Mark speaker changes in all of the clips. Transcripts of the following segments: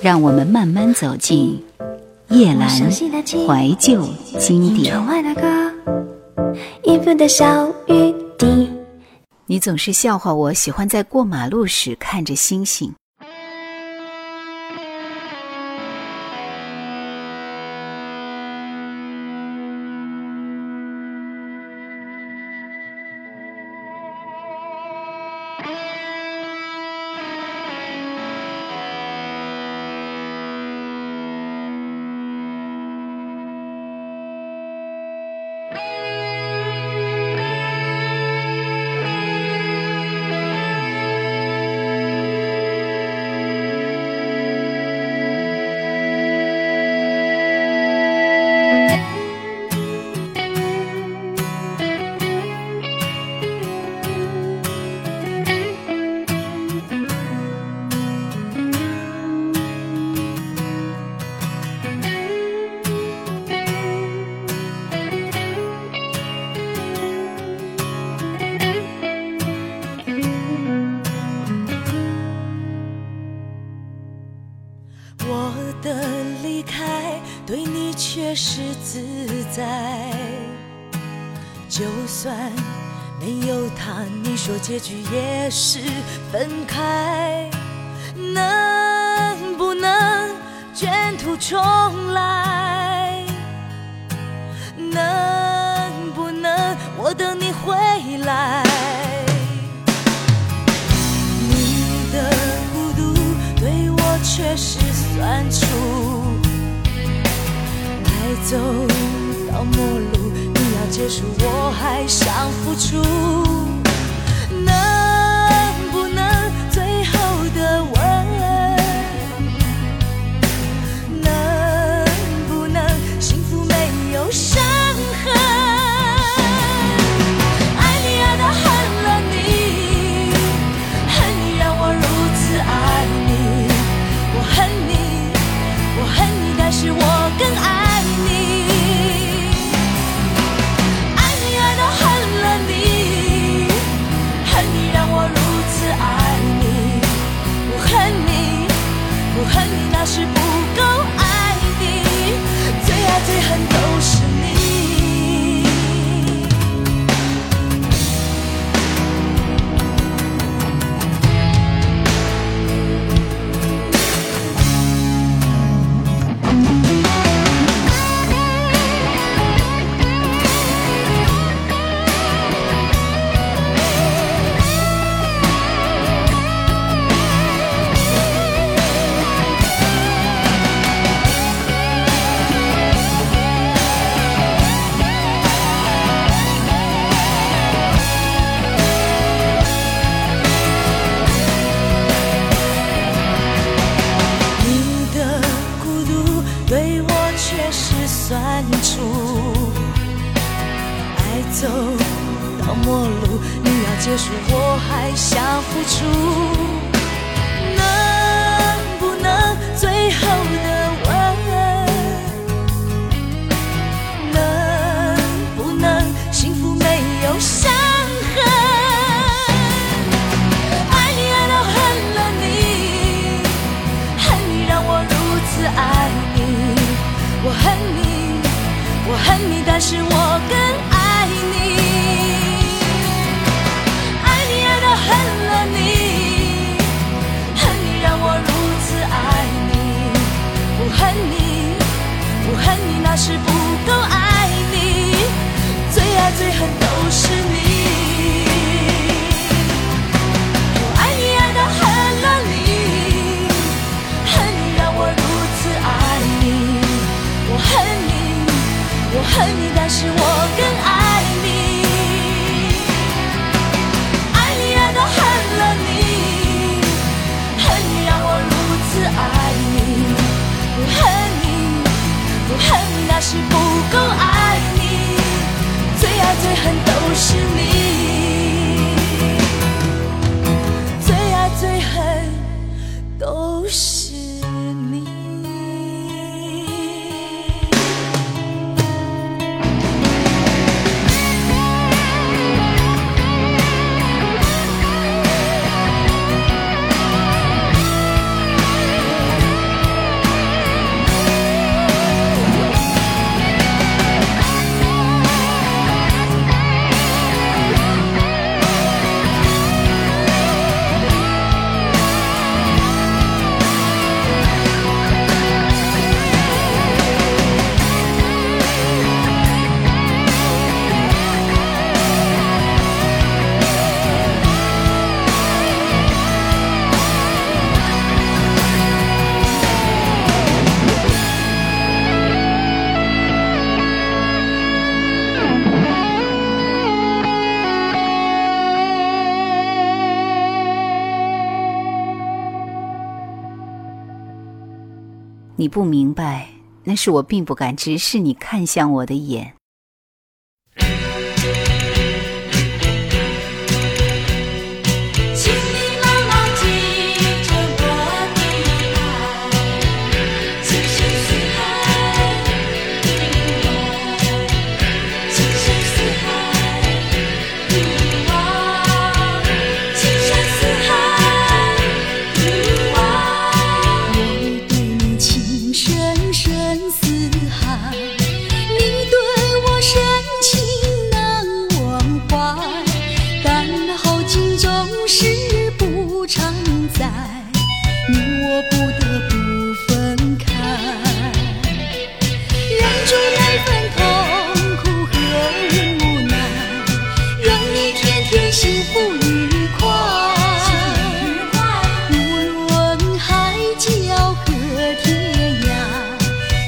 Speaker 1: 让我们慢慢走进夜阑怀旧经典。你总是笑话我喜欢在过马路时看着星星。
Speaker 2: 结局也是分开，能不能卷土重来？能不能我等你回来？你的孤独对我却是算出。走到末路，你要结束，我还想付出。
Speaker 3: 遗憾都是你。你不明白，那是我并不敢直视你看向我的眼。不愉快。无论海角和天涯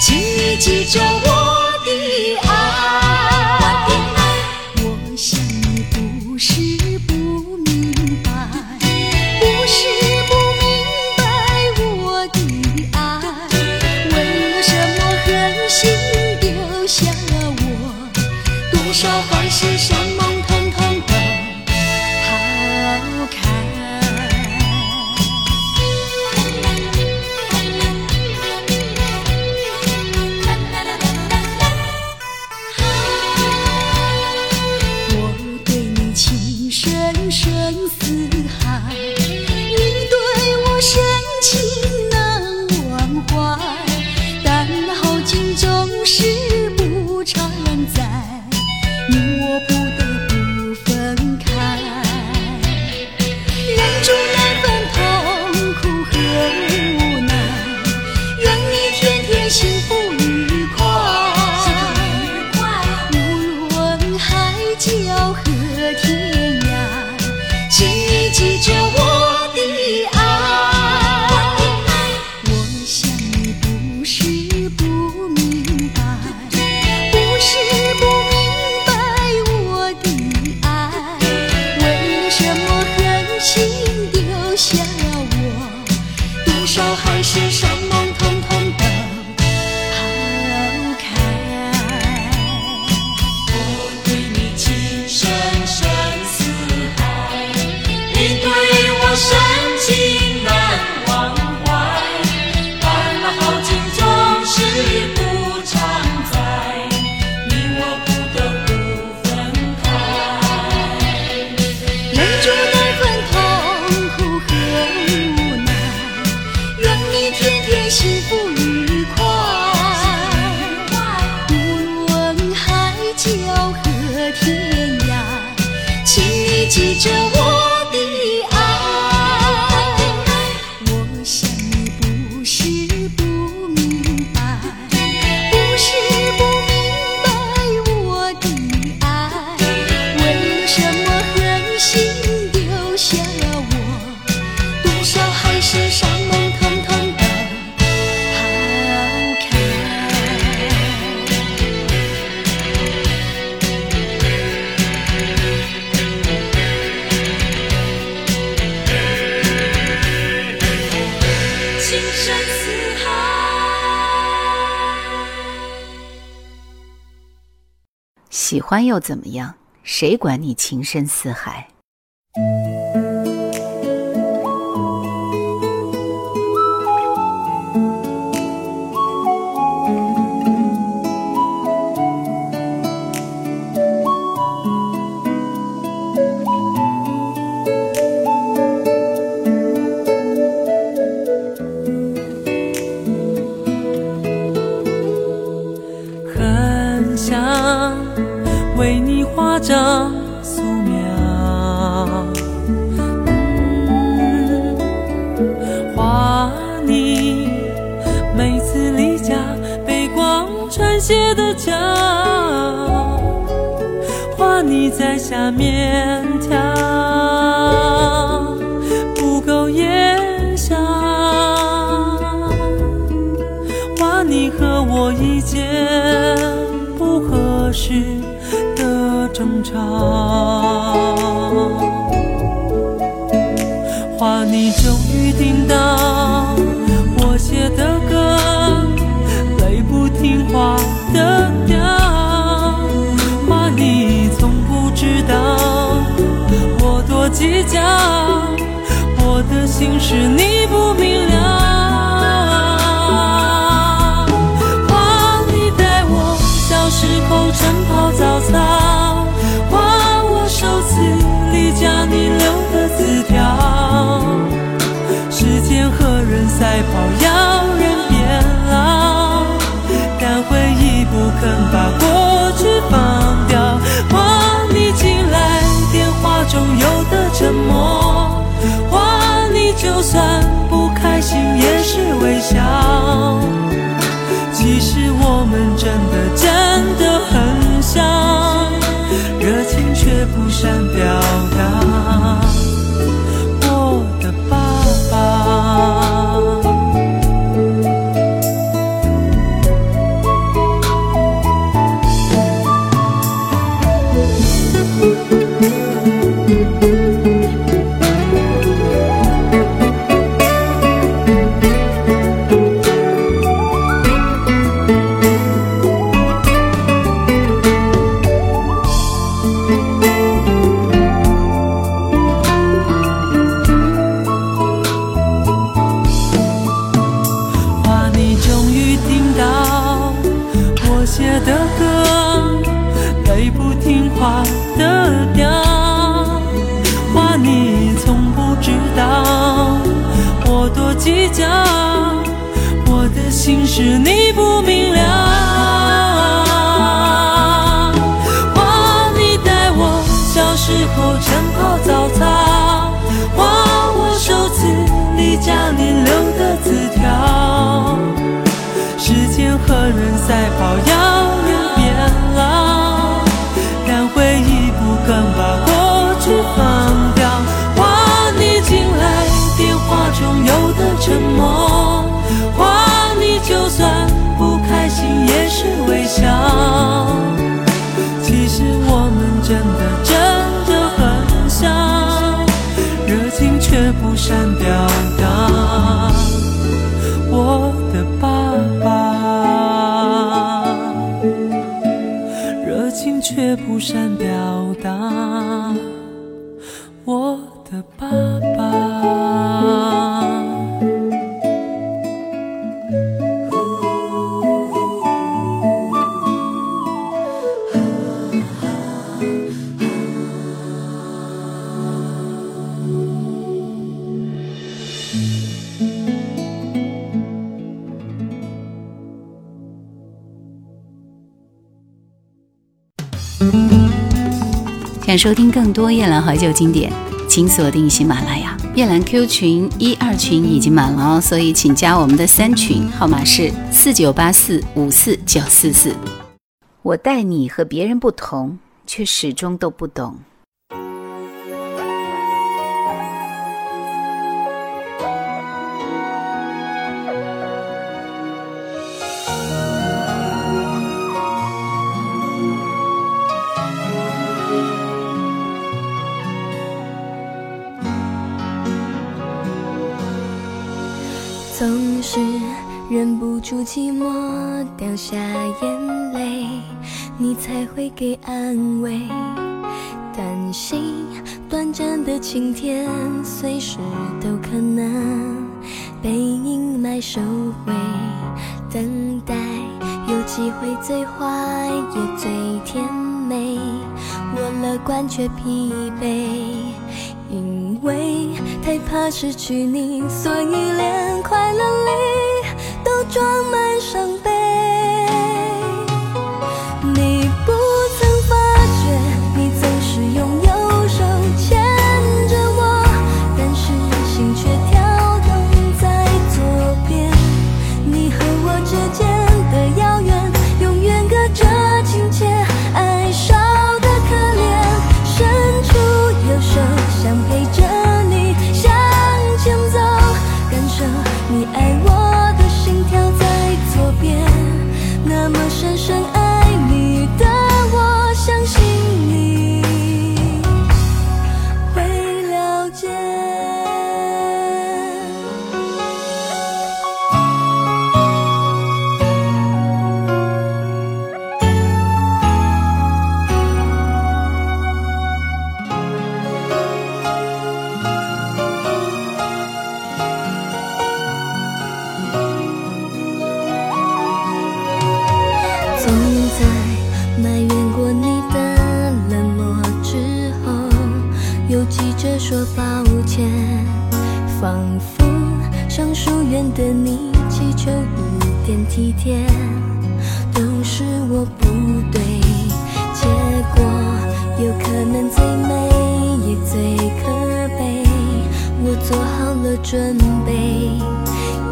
Speaker 3: 请你记住我喜欢又怎么样？谁管你情深似海？
Speaker 4: 在下面跳，不够眼香。画你和我一见不合适的争吵，画你终于听到我的心是你不明其实我们真的真的很像，热情却不善表达，我的爸爸，热情却不善表达，
Speaker 3: 我的爸。收听更多夜兰怀旧经典，请锁定喜马拉雅。夜兰 Q 群一二群已经满了哦，所以请加我们的三群，号码是四九八四五四九四四。我待你和别人不同，却始终都不懂。
Speaker 5: 寂寞，掉下眼泪，你才会给安慰。担心短暂的晴天，随时都可能被阴霾收回。等待有机会，最坏也最甜美。我乐观却疲惫，因为太怕失去你，所以连快乐里。装满伤悲，你不曾发觉，你总是用右手牵着我，但是心却跳动在左边。你和我之间的遥远，永远隔着亲切，爱少的可怜，伸出右手想陪着你向前走，感受你爱我。常疏远的你，祈求一点体贴，都是我不对。结果有可能最美也最可悲，我做好了准备。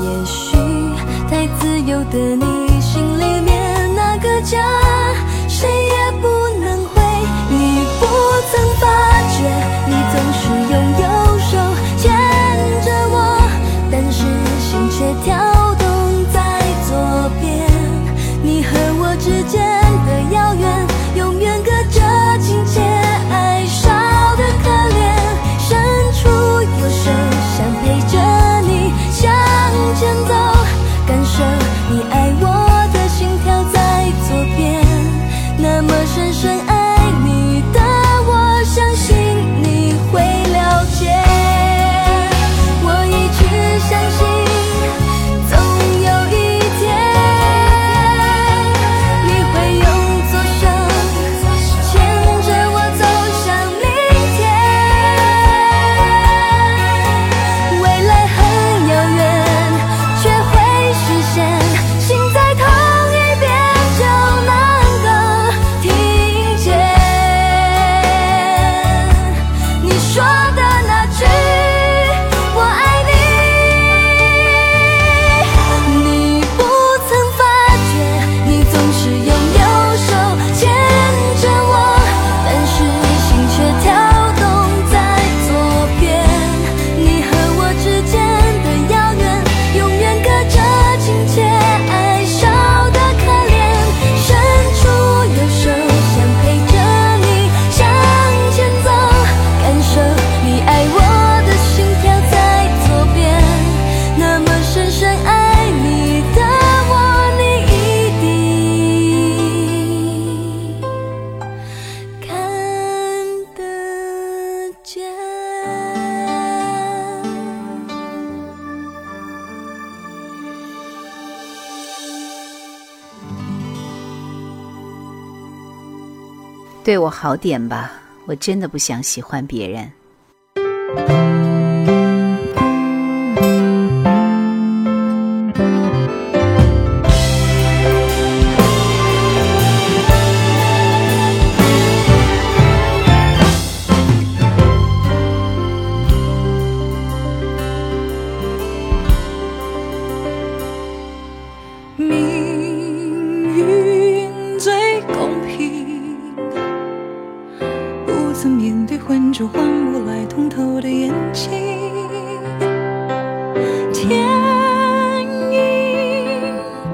Speaker 5: 也许太自由的你，心里面那个家，谁也不能回。你不曾发觉，你总是拥有。
Speaker 1: 对我好点吧我真的不想喜欢别人。
Speaker 6: 眼睛天阴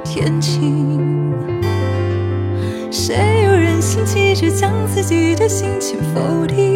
Speaker 6: 天晴，谁又忍心急着将自己的心情否定？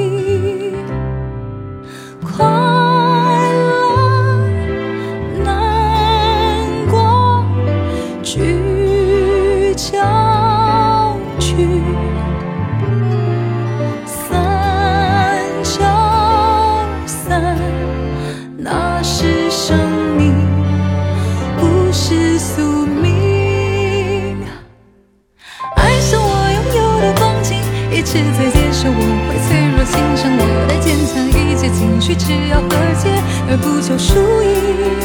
Speaker 6: 去只要和解而不求输赢。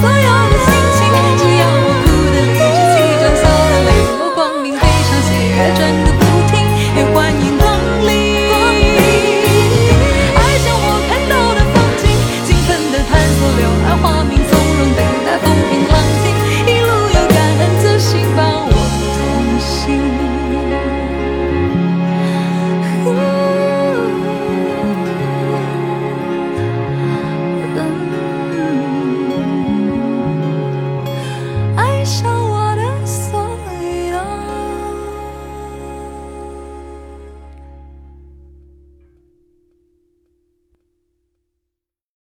Speaker 6: 所有